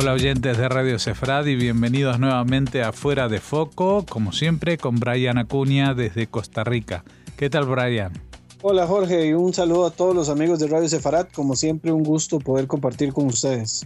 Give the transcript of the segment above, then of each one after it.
Hola oyentes de Radio Cefrad y bienvenidos nuevamente a Fuera de Foco, como siempre con Brian Acuña desde Costa Rica. ¿Qué tal Brian? Hola Jorge y un saludo a todos los amigos de Radio Cefarat. Como siempre un gusto poder compartir con ustedes.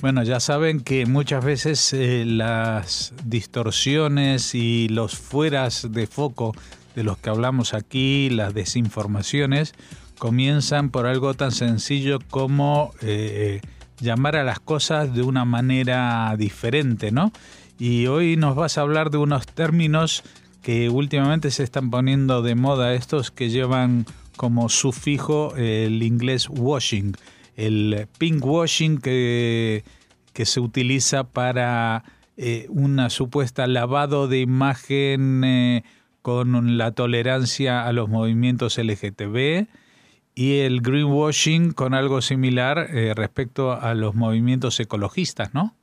Bueno, ya saben que muchas veces eh, las distorsiones y los fueras de foco de los que hablamos aquí, las desinformaciones, comienzan por algo tan sencillo como eh, llamar a las cosas de una manera diferente, ¿no? Y hoy nos vas a hablar de unos términos que últimamente se están poniendo de moda, estos que llevan como sufijo el inglés washing el pink washing que, que se utiliza para eh, una supuesta lavado de imagen eh, con la tolerancia a los movimientos LGTB y el greenwashing con algo similar eh, respecto a los movimientos ecologistas, ¿no?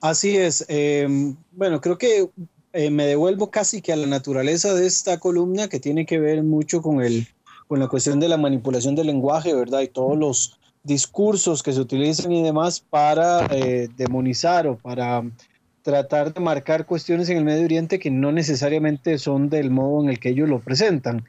Así es. Em, bueno, creo que me devuelvo casi que a la naturaleza de esta columna que tiene que ver mucho con el con la cuestión de la manipulación del lenguaje, ¿verdad? Y todos los discursos que se utilizan y demás para eh, demonizar o para tratar de marcar cuestiones en el Medio Oriente que no necesariamente son del modo en el que ellos lo presentan.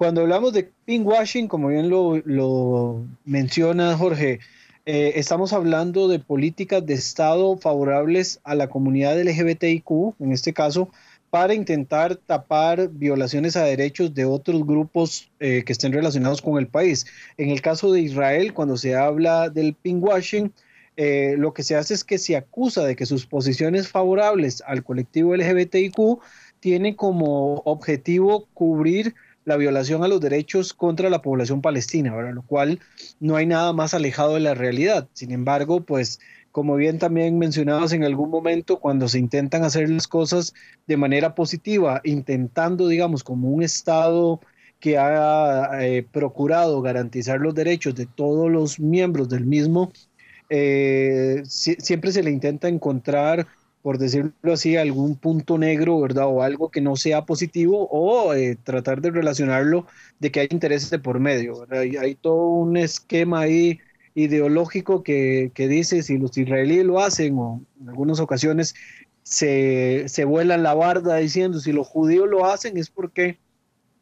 Cuando hablamos de pinkwashing, como bien lo, menciona Jorge, eh, estamos hablando de políticas de Estado favorables a la comunidad LGBTIQ, en este caso, para intentar tapar violaciones a derechos de otros grupos eh, que estén relacionados con el país. En el caso de Israel, cuando se habla del pinkwashing, eh, lo que se hace es que se acusa de que sus posiciones favorables al colectivo LGBTIQ tienen como objetivo cubrir la violación a los derechos contra la población palestina, lo cual no hay nada más alejado de la realidad. Sin embargo, pues como bien también mencionabas en algún momento, cuando se intentan hacer las cosas de manera positiva, intentando, digamos, como un Estado que ha eh, procurado garantizar los derechos de todos los miembros del mismo, eh, siempre se le intenta encontrar, por decirlo así, algún punto negro, ¿verdad? O algo que no sea positivo, o eh, tratar de relacionarlo de que hay intereses de por medio, hay todo un esquema ahí ideológico que, dice si los israelíes lo hacen o en algunas ocasiones se, se vuelan la barda diciendo si los judíos lo hacen es porque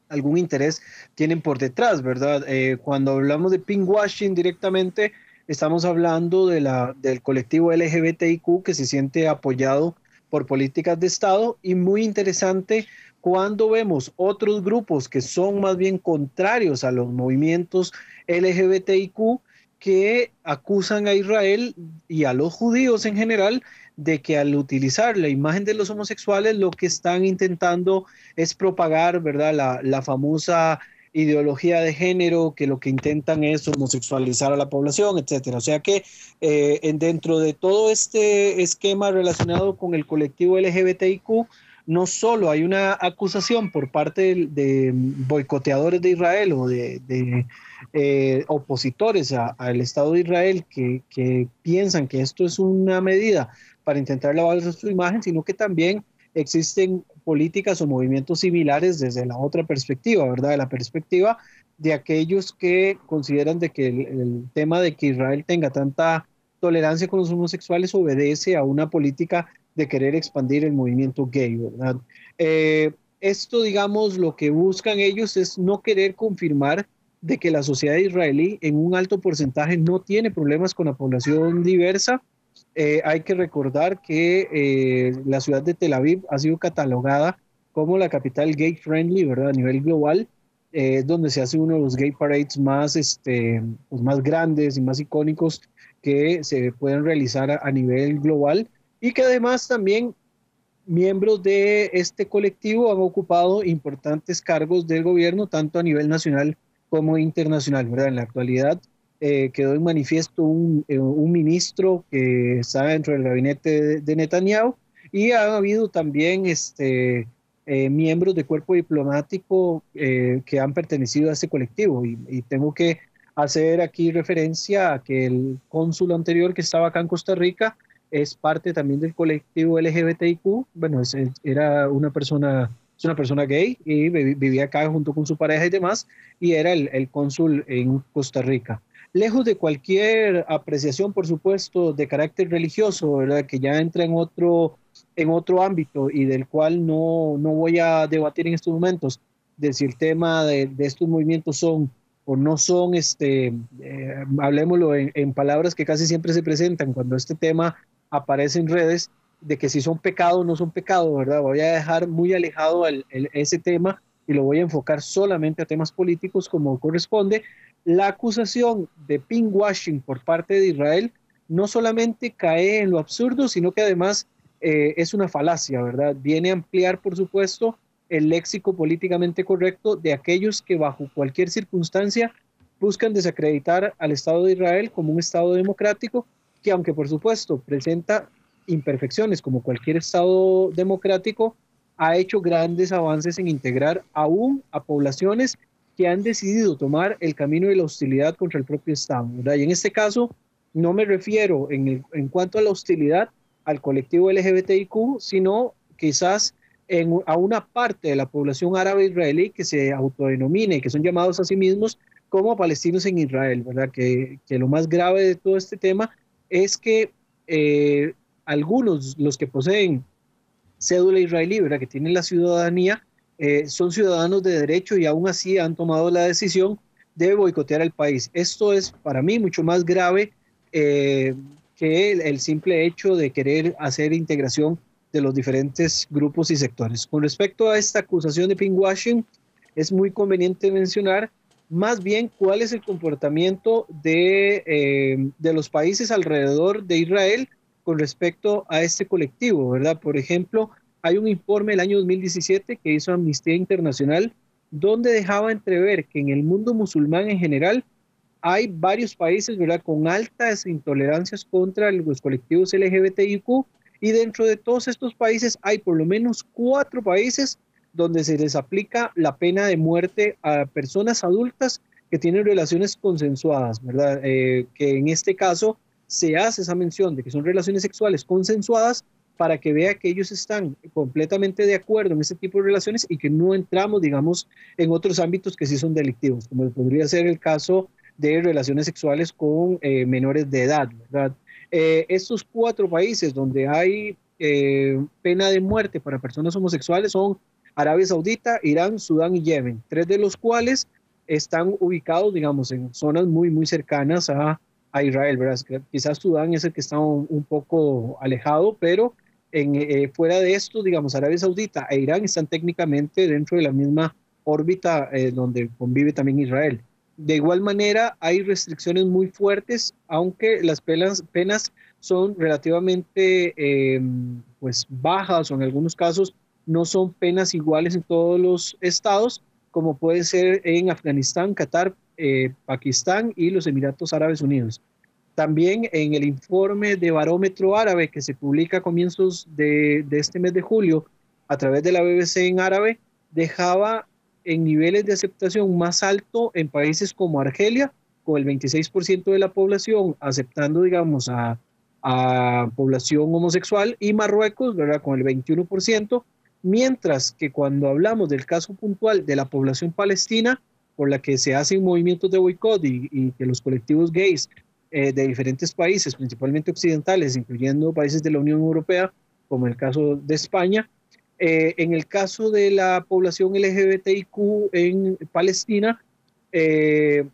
algún interés tienen por detrás, ¿verdad? Eh, cuando hablamos de pinkwashing directamente, estamos hablando de la, del colectivo LGBTIQ que se siente apoyado por políticas de Estado y muy interesante cuando vemos otros grupos que son más bien contrarios a los movimientos LGBTIQ que acusan a Israel y a los judíos en general de que al utilizar la imagen de los homosexuales lo que están intentando es propagar, ¿verdad? La, famosa ideología de género, que lo que intentan es homosexualizar a la población, etcétera. O sea que eh, dentro de todo este esquema relacionado con el colectivo LGBTIQ, no solo hay una acusación por parte de, boicoteadores de Israel o de, eh, opositores al Estado de Israel que, piensan que esto es una medida para intentar lavar su imagen, sino que también existen políticas o movimientos similares desde la otra perspectiva, ¿verdad? De la perspectiva de aquellos que consideran de que el tema de que Israel tenga tanta tolerancia con los homosexuales obedece a una política de querer expandir el movimiento gay, ¿verdad? Eh, esto, digamos, lo que buscan ellos es no querer confirmar de que la sociedad israelí en un alto porcentaje no tiene problemas con la población diversa. Eh, hay que recordar que eh, la ciudad de Tel Aviv ha sido catalogada como la capital gay friendly, ¿verdad? A nivel global, es donde se hace uno de los gay parades más, este, pues más grandes y más icónicos que se pueden realizar a nivel global y que además también miembros de este colectivo han ocupado importantes cargos del gobierno, tanto a nivel nacional como internacional. ¿verdad? En la actualidad eh, quedó en manifiesto un, eh, un, ministro que está dentro del gabinete de, Netanyahu y ha habido también este, eh, miembros de cuerpo diplomático que han pertenecido a este colectivo. Y, y tengo que hacer aquí referencia a que el cónsul anterior que estaba acá en Costa Rica, es parte también del colectivo LGBTIQ. Bueno, era una persona, es una persona gay y vivía acá junto con su pareja y demás, y era el, cónsul en Costa Rica. Lejos de cualquier apreciación, por supuesto, de carácter religioso, ¿verdad? que ya entra en otro, en otro ámbito y del cual no, no voy a debatir en estos momentos, de si el tema de, de estos movimientos son o no son, este, eh, hablemoslo en, palabras que casi siempre se presentan cuando este tema aparece en redes, de que si son pecado o no son pecado, ¿verdad? Voy a dejar muy alejado ese tema y lo voy a enfocar solamente a temas políticos como corresponde. La acusación de pinkwashing por parte de Israel no solamente cae en lo absurdo, sino que además eh, es una falacia, ¿verdad? Viene a ampliar, por supuesto, el léxico políticamente correcto de aquellos que bajo cualquier circunstancia buscan desacreditar al Estado de Israel como un Estado democrático que aunque por supuesto presenta imperfecciones como cualquier Estado democrático, ha hecho grandes avances en integrar aún a poblaciones que han decidido tomar el camino de la hostilidad contra el propio Estado. Y en este caso no me refiero en, en cuanto a la hostilidad al colectivo LGBTIQ, sino quizás a una parte de la población árabe israelí que se autodenomina y que son llamados a sí mismos como palestinos en Israel, ¿verdad? Que, que lo más grave de todo este tema es que eh, algunos, los que poseen cédula israelí, ¿verdad? Que tienen la ciudadanía, eh, son ciudadanos de derecho y aún así han tomado la decisión de boicotear el país. Esto es para mí mucho más grave eh, que el, simple hecho de querer hacer integración de los diferentes grupos y sectores. Con respecto a esta acusación de pinkwashing, es muy conveniente mencionar más bien cuál es el comportamiento de, eh, de los países alrededor de Israel con respecto a este colectivo, ¿verdad? Por ejemplo, hay un informe del año 2017 que hizo Amnistía Internacional donde dejaba entrever que en el mundo musulmán en general hay varios países, ¿verdad?, con altas intolerancias contra los colectivos LGBTIQ y dentro de todos estos países hay por lo menos cuatro países donde se les aplica la pena de muerte a personas adultas que tienen relaciones consensuadas, ¿verdad? Eh, que en este caso se hace esa mención de que son relaciones sexuales consensuadas para que vea que ellos están completamente de acuerdo en ese tipo de relaciones y que no entramos, digamos, en otros ámbitos que sí son delictivos, como podría ser el caso de relaciones sexuales con eh, menores de edad, ¿verdad? Eh, estos cuatro países donde hay eh, pena de muerte para personas homosexuales son Arabia Saudita, Irán, Sudán y Yemen, tres de los cuales están ubicados, digamos, en zonas muy, muy cercanas a, a Israel, ¿verdad? Quizás Sudán es el que está un, un poco alejado, pero en, eh, fuera de esto, digamos, Arabia Saudita e Irán están técnicamente dentro de la misma órbita eh, donde convive también Israel. De igual manera, hay restricciones muy fuertes, aunque las penas, son relativamente eh, pues bajas o en algunos casos no son penas iguales en todos los estados, como puede ser en Afganistán, Qatar, eh, Pakistán y los Emiratos Árabes Unidos. También en el informe de barómetro árabe que se publica a comienzos de, este mes de julio a través de la BBC en árabe, dejaba en niveles de aceptación más alto en países como Argelia, con el 26% de la población aceptando, digamos, a, población homosexual, y Marruecos, ¿verdad?, con el 21%, mientras que cuando hablamos del caso puntual de la población palestina, por la que se hacen movimientos de boicot y que los colectivos gays eh, de diferentes países, principalmente occidentales, incluyendo países de la Unión Europea, como el caso de España, eh, en el caso de la población LGBTIQ en Palestina, eh,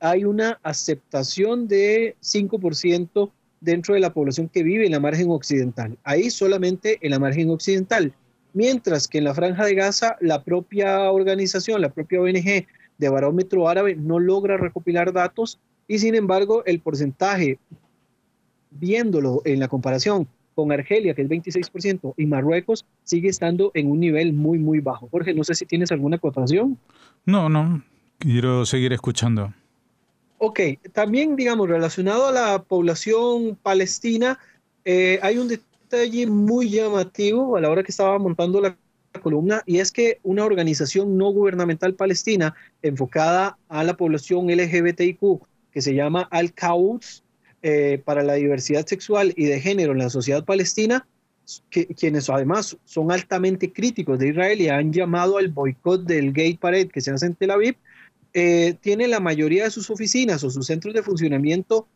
hay una aceptación de 5% dentro de la población que vive en la margen occidental. Ahí solamente en la margen occidental. Mientras que en la franja de Gaza, la propia organización, la propia ONG de Barómetro Árabe no logra recopilar datos y sin embargo el porcentaje, viéndolo en la comparación con Argelia, que es 26%, y Marruecos sigue estando en un nivel muy, muy bajo. Jorge, no sé si tienes alguna acotación. No, no, quiero seguir escuchando. Ok, también, digamos, relacionado a la población palestina, eh, hay un detalle muy llamativo a la hora que estaba montando la columna, y es que una organización no gubernamental palestina enfocada a la población LGBTIQ, que se llama Al-Quds, eh, para la diversidad sexual y de género en la sociedad palestina, quienes además son altamente críticos de Israel y han llamado al boicot del Gay Parade que se hace en Tel Aviv, eh, tiene la mayoría de sus oficinas o sus centros de funcionamiento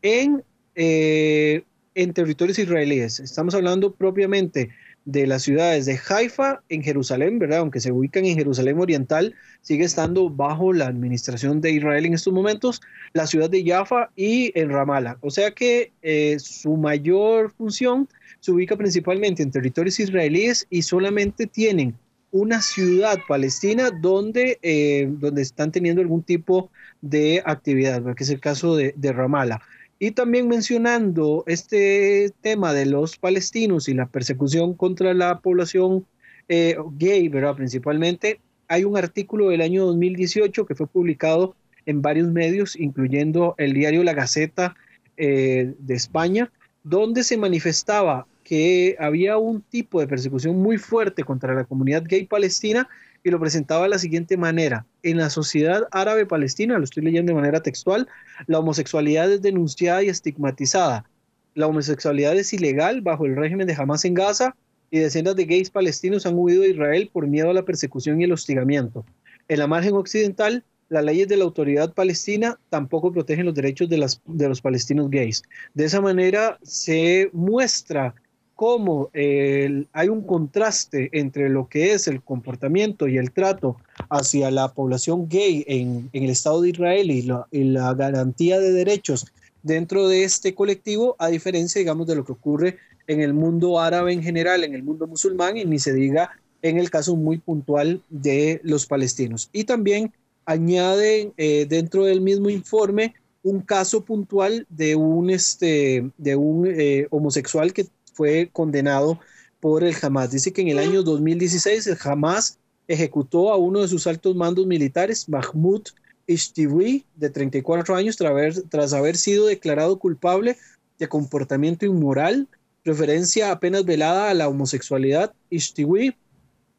en, eh, en territorios israelíes. Estamos hablando propiamente de las ciudades de Haifa en Jerusalén, ¿verdad? Aunque se ubican en Jerusalén Oriental, sigue estando bajo la administración de Israel en estos momentos, la ciudad de Jaffa y en Ramallah. O sea que eh, su mayor función se ubica principalmente en territorios israelíes y solamente tienen una ciudad palestina donde, eh, donde están teniendo algún tipo de actividad, que es el caso de, de Ramallah. Y también mencionando este tema de los palestinos y la persecución contra la población eh, gay, ¿verdad? Principalmente, hay un artículo del año 2018 que fue publicado en varios medios, incluyendo el diario La Gaceta eh, de España, donde se manifestaba que había un tipo de persecución muy fuerte contra la comunidad gay palestina y lo presentaba de la siguiente manera. En la sociedad árabe palestina, lo estoy leyendo de manera textual, la homosexualidad es denunciada y estigmatizada. La homosexualidad es ilegal bajo el régimen de Hamas en Gaza y decenas de gays palestinos han huido de Israel por miedo a la persecución y el hostigamiento. En la margen occidental, las leyes de la autoridad palestina tampoco protegen los derechos de, las, de los palestinos gays. De esa manera se muestra cómo hay un contraste entre lo que es el comportamiento y el trato hacia la población gay en, el Estado de Israel y la, garantía de derechos dentro de este colectivo, a diferencia, digamos, de lo que ocurre en el mundo árabe en general, en el mundo musulmán, y ni se diga en el caso muy puntual de los palestinos. Y también añaden eh, dentro del mismo informe un caso puntual de un, este, de un eh, homosexual que fue condenado por el Hamas. Dice que en el año 2016 el Hamas ejecutó a uno de sus altos mandos militares, Mahmoud Ishtiwi, de 34 años, tras haber, tras haber sido declarado culpable de comportamiento inmoral, referencia apenas velada a la homosexualidad. Ishtiwi,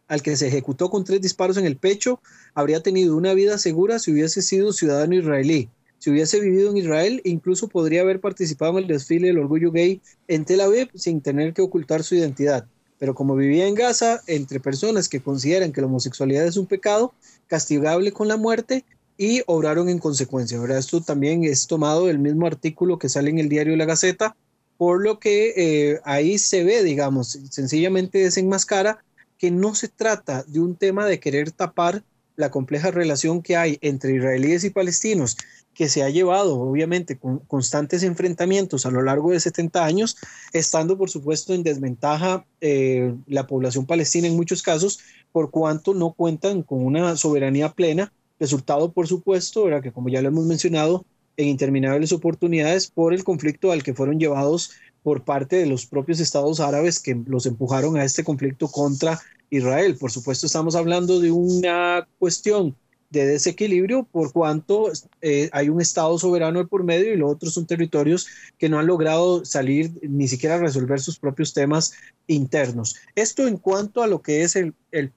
al que se ejecutó con tres disparos en el pecho, habría tenido una vida segura si hubiese sido ciudadano israelí. Si hubiese vivido en Israel, incluso podría haber participado en el desfile del orgullo gay en Tel Aviv sin tener que ocultar su identidad. Pero como vivía en Gaza, entre personas que consideran que la homosexualidad es un pecado, castigable con la muerte, y obraron en consecuencia. ¿verdad? Esto también es tomado del mismo artículo que sale en el diario La Gaceta, por lo que eh, ahí se ve, digamos, sencillamente desenmascara que no se trata de un tema de querer tapar la compleja relación que hay entre israelíes y palestinos que se ha llevado, obviamente, con constantes enfrentamientos a lo largo de 70 años, estando, por supuesto, en desventaja eh, la población palestina en muchos casos, por cuanto no cuentan con una soberanía plena, resultado, por supuesto, era que como ya lo hemos mencionado, en interminables oportunidades por el conflicto al que fueron llevados por parte de los propios estados árabes que los empujaron a este conflicto contra Israel. Por supuesto, estamos hablando de una cuestión de desequilibrio por cuanto eh, hay un Estado soberano por medio y los otros son territorios que no han logrado salir ni siquiera resolver sus propios temas internos. Esto en cuanto a lo que es el, el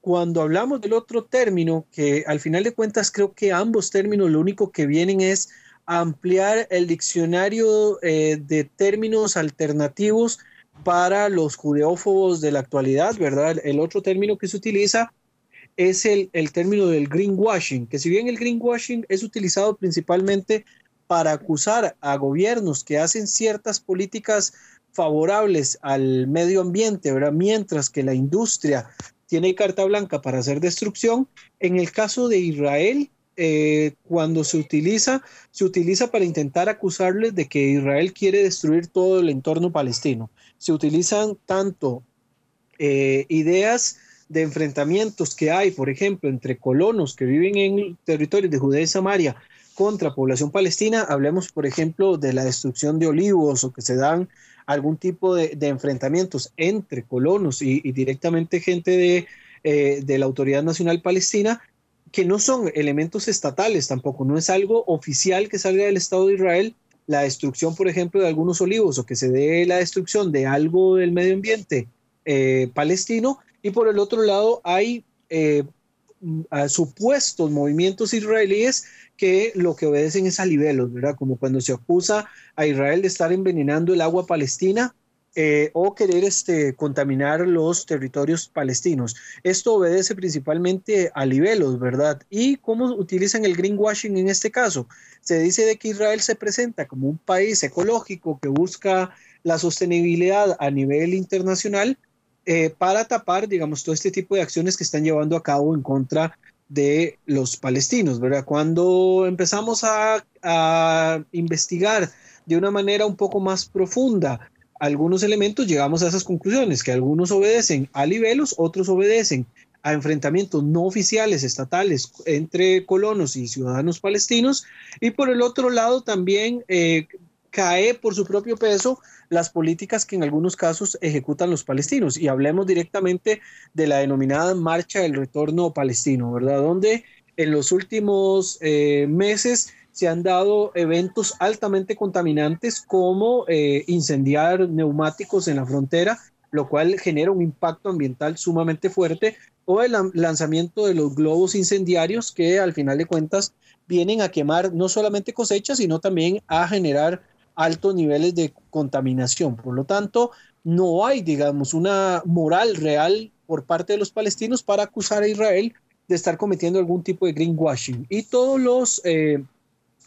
Cuando hablamos del otro término, que al final de cuentas creo que ambos términos lo único que vienen es ampliar el diccionario eh, de términos alternativos para los judeófobos de la actualidad, ¿verdad? El otro término que se utiliza es el, término del greenwashing, que si bien el greenwashing es utilizado principalmente para acusar a gobiernos que hacen ciertas políticas favorables al medio ambiente, ¿verdad? mientras que la industria tiene carta blanca para hacer destrucción, en el caso de Israel, eh, cuando se utiliza, se utiliza para intentar acusarles de que Israel quiere destruir todo el entorno palestino. Se utilizan tanto eh, ideas de enfrentamientos que hay, por ejemplo, entre colonos que viven en territorios de Judea y Samaria contra población palestina, hablemos, por ejemplo, de la destrucción de olivos o que se dan algún tipo de, enfrentamientos entre colonos y, directamente gente de, eh, de la Autoridad Nacional Palestina, que no son elementos estatales tampoco, no es algo oficial que salga del Estado de Israel, la destrucción, por ejemplo, de algunos olivos o que se dé la destrucción de algo del medio ambiente eh, palestino, y por el otro lado hay eh, supuestos movimientos israelíes que lo que obedecen es a libelos, ¿verdad? Como cuando se acusa a Israel de estar envenenando el agua palestina eh, o querer este, contaminar los territorios palestinos. Esto obedece principalmente a libelos, ¿verdad? ¿Y cómo utilizan el greenwashing en este caso? Se dice de que Israel se presenta como un país ecológico que busca la sostenibilidad a nivel internacional eh, para tapar, digamos, todo este tipo de acciones que están llevando a cabo en contra de los palestinos, ¿verdad? Cuando empezamos a, investigar de una manera un poco más profunda algunos elementos llegamos a esas conclusiones, que algunos obedecen a libelos, otros obedecen a enfrentamientos no oficiales estatales entre colonos y ciudadanos palestinos, y por el otro lado también eh, cae por su propio peso las políticas que en algunos casos ejecutan los palestinos. Y hablemos directamente de la denominada Marcha del Retorno Palestino, ¿verdad? Donde en los últimos eh, meses se han dado eventos altamente contaminantes como eh, incendiar neumáticos en la frontera, lo cual genera un impacto ambiental sumamente fuerte, o el lanzamiento de los globos incendiarios que al final de cuentas vienen a quemar no solamente cosechas, sino también a generar altos niveles de contaminación. Por lo tanto, no hay, digamos, una moral real por parte de los palestinos para acusar a Israel de estar cometiendo algún tipo de greenwashing. Y todos los eh,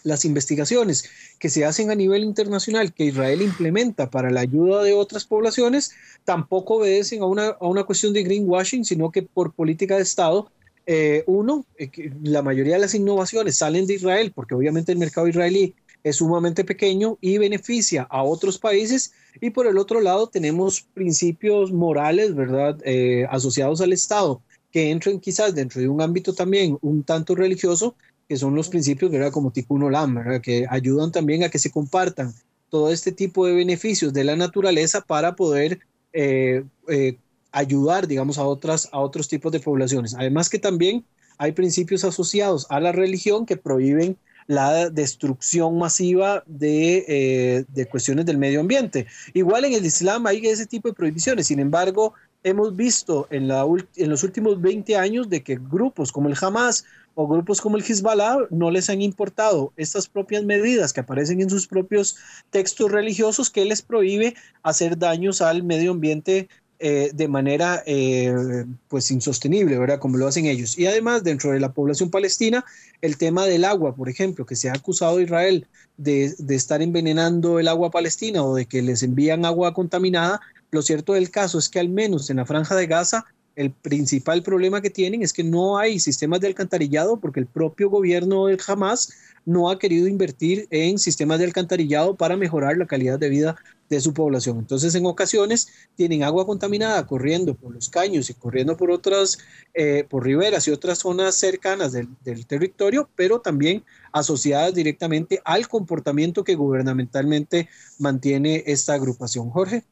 las investigaciones que se hacen a nivel internacional que Israel implementa para la ayuda de otras poblaciones tampoco obedecen a una, a una cuestión de greenwashing, sino que por política de Estado, eh, uno, eh, la mayoría de las innovaciones salen de Israel, porque obviamente el mercado israelí es sumamente pequeño y beneficia a otros países. Y por el otro lado tenemos principios morales, ¿verdad?, eh, asociados al Estado, que entran quizás dentro de un ámbito también un tanto religioso, que son los principios, ¿verdad? Como Tikkun Olam, ¿verdad? Que ayudan también a que se compartan todo este tipo de beneficios de la naturaleza para poder eh, eh, ayudar, digamos, a, otras, a otros tipos de poblaciones. Además que también hay principios asociados a la religión que prohíben la destrucción masiva de, eh, de, cuestiones del medio ambiente. Igual en el Islam hay ese tipo de prohibiciones, sin embargo, hemos visto en, la, en los últimos 20 años de que grupos como el Hamas o grupos como el Hezbollah no les han importado estas propias medidas que aparecen en sus propios textos religiosos que les prohíbe hacer daños al medio ambiente eh, de manera eh, pues insostenible, ¿verdad? Como lo hacen ellos. Y además, dentro de la población palestina, el tema del agua, por ejemplo, que se ha acusado a Israel de, de estar envenenando el agua palestina o de que les envían agua contaminada, lo cierto del caso es que al menos en la franja de Gaza el principal problema que tienen es que no hay sistemas de alcantarillado porque el propio gobierno del Hamas no ha querido invertir en sistemas de alcantarillado para mejorar la calidad de vida de su población. Entonces, en ocasiones tienen agua contaminada corriendo por los caños y corriendo por otras, eh, por riberas y otras zonas cercanas del, del territorio, pero también asociadas directamente al comportamiento que gubernamentalmente mantiene esta agrupación. Jorge.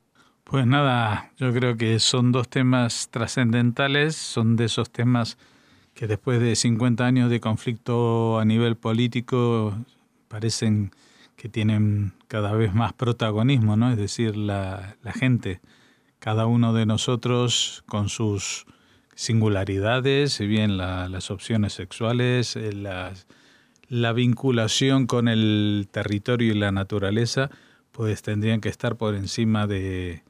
Pues nada, yo creo que son dos temas trascendentales, son de esos temas que después de 50 años de conflicto a nivel político parecen tienen cada vez más protagonismo, ¿no? Es decir, la, gente, cada uno de nosotros con sus singularidades, si bien las opciones sexuales, eh, la vinculación con el territorio y la naturaleza, pues tendrían que estar por encima de,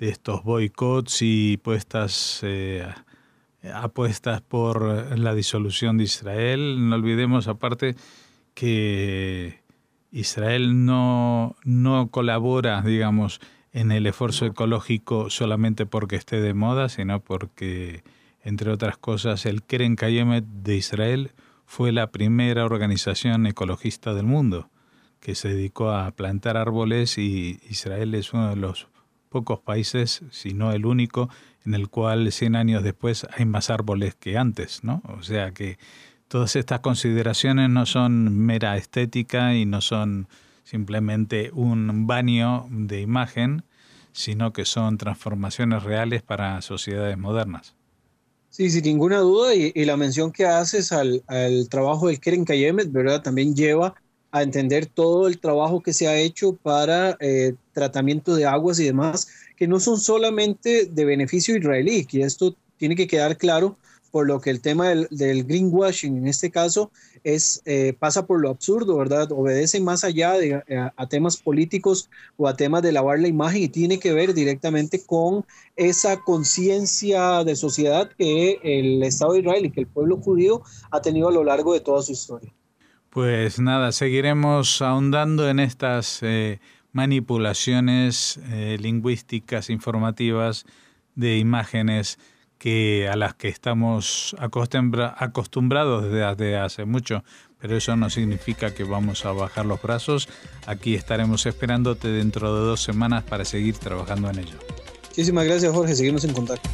de estos boicots y puestas eh, apuestas por la disolución de Israel. No olvidemos aparte que Israel no, no colabora, digamos, en el esfuerzo ecológico solamente porque esté de moda, sino porque, entre otras cosas, el Keren Kayemet de Israel fue la primera organización ecologista del mundo que se dedicó a plantar árboles y Israel es uno de los pocos países, si no el único, en el cual 100 años después hay más árboles que antes, ¿no? O sea que todas estas consideraciones no son mera estética y no son simplemente un baño de imagen, sino que son transformaciones reales para sociedades modernas. Sí, sin ninguna duda, y, la mención que haces al, al trabajo del Keren Kayemet, ¿verdad? También lleva a entender todo el trabajo que se ha hecho para eh, tratamiento de aguas y demás, que no son solamente de beneficio israelí, que esto tiene que quedar claro por lo que el tema del, greenwashing en este caso es, eh, pasa por lo absurdo, ¿verdad? Obedece más allá de, a, temas políticos o a temas de lavar la imagen y tiene que ver directamente con esa conciencia de sociedad que el Estado de Israel y que el pueblo judío ha tenido a lo largo de toda su historia. Pues nada, seguiremos ahondando en estas eh, manipulaciones eh, lingüísticas, informativas, de imágenes que a las que estamos acostumbrados desde hace mucho, pero eso no significa que vamos a bajar los brazos. Aquí estaremos esperándote dentro de dos semanas para seguir trabajando en ello. Muchísimas gracias Jorge, seguimos en contacto.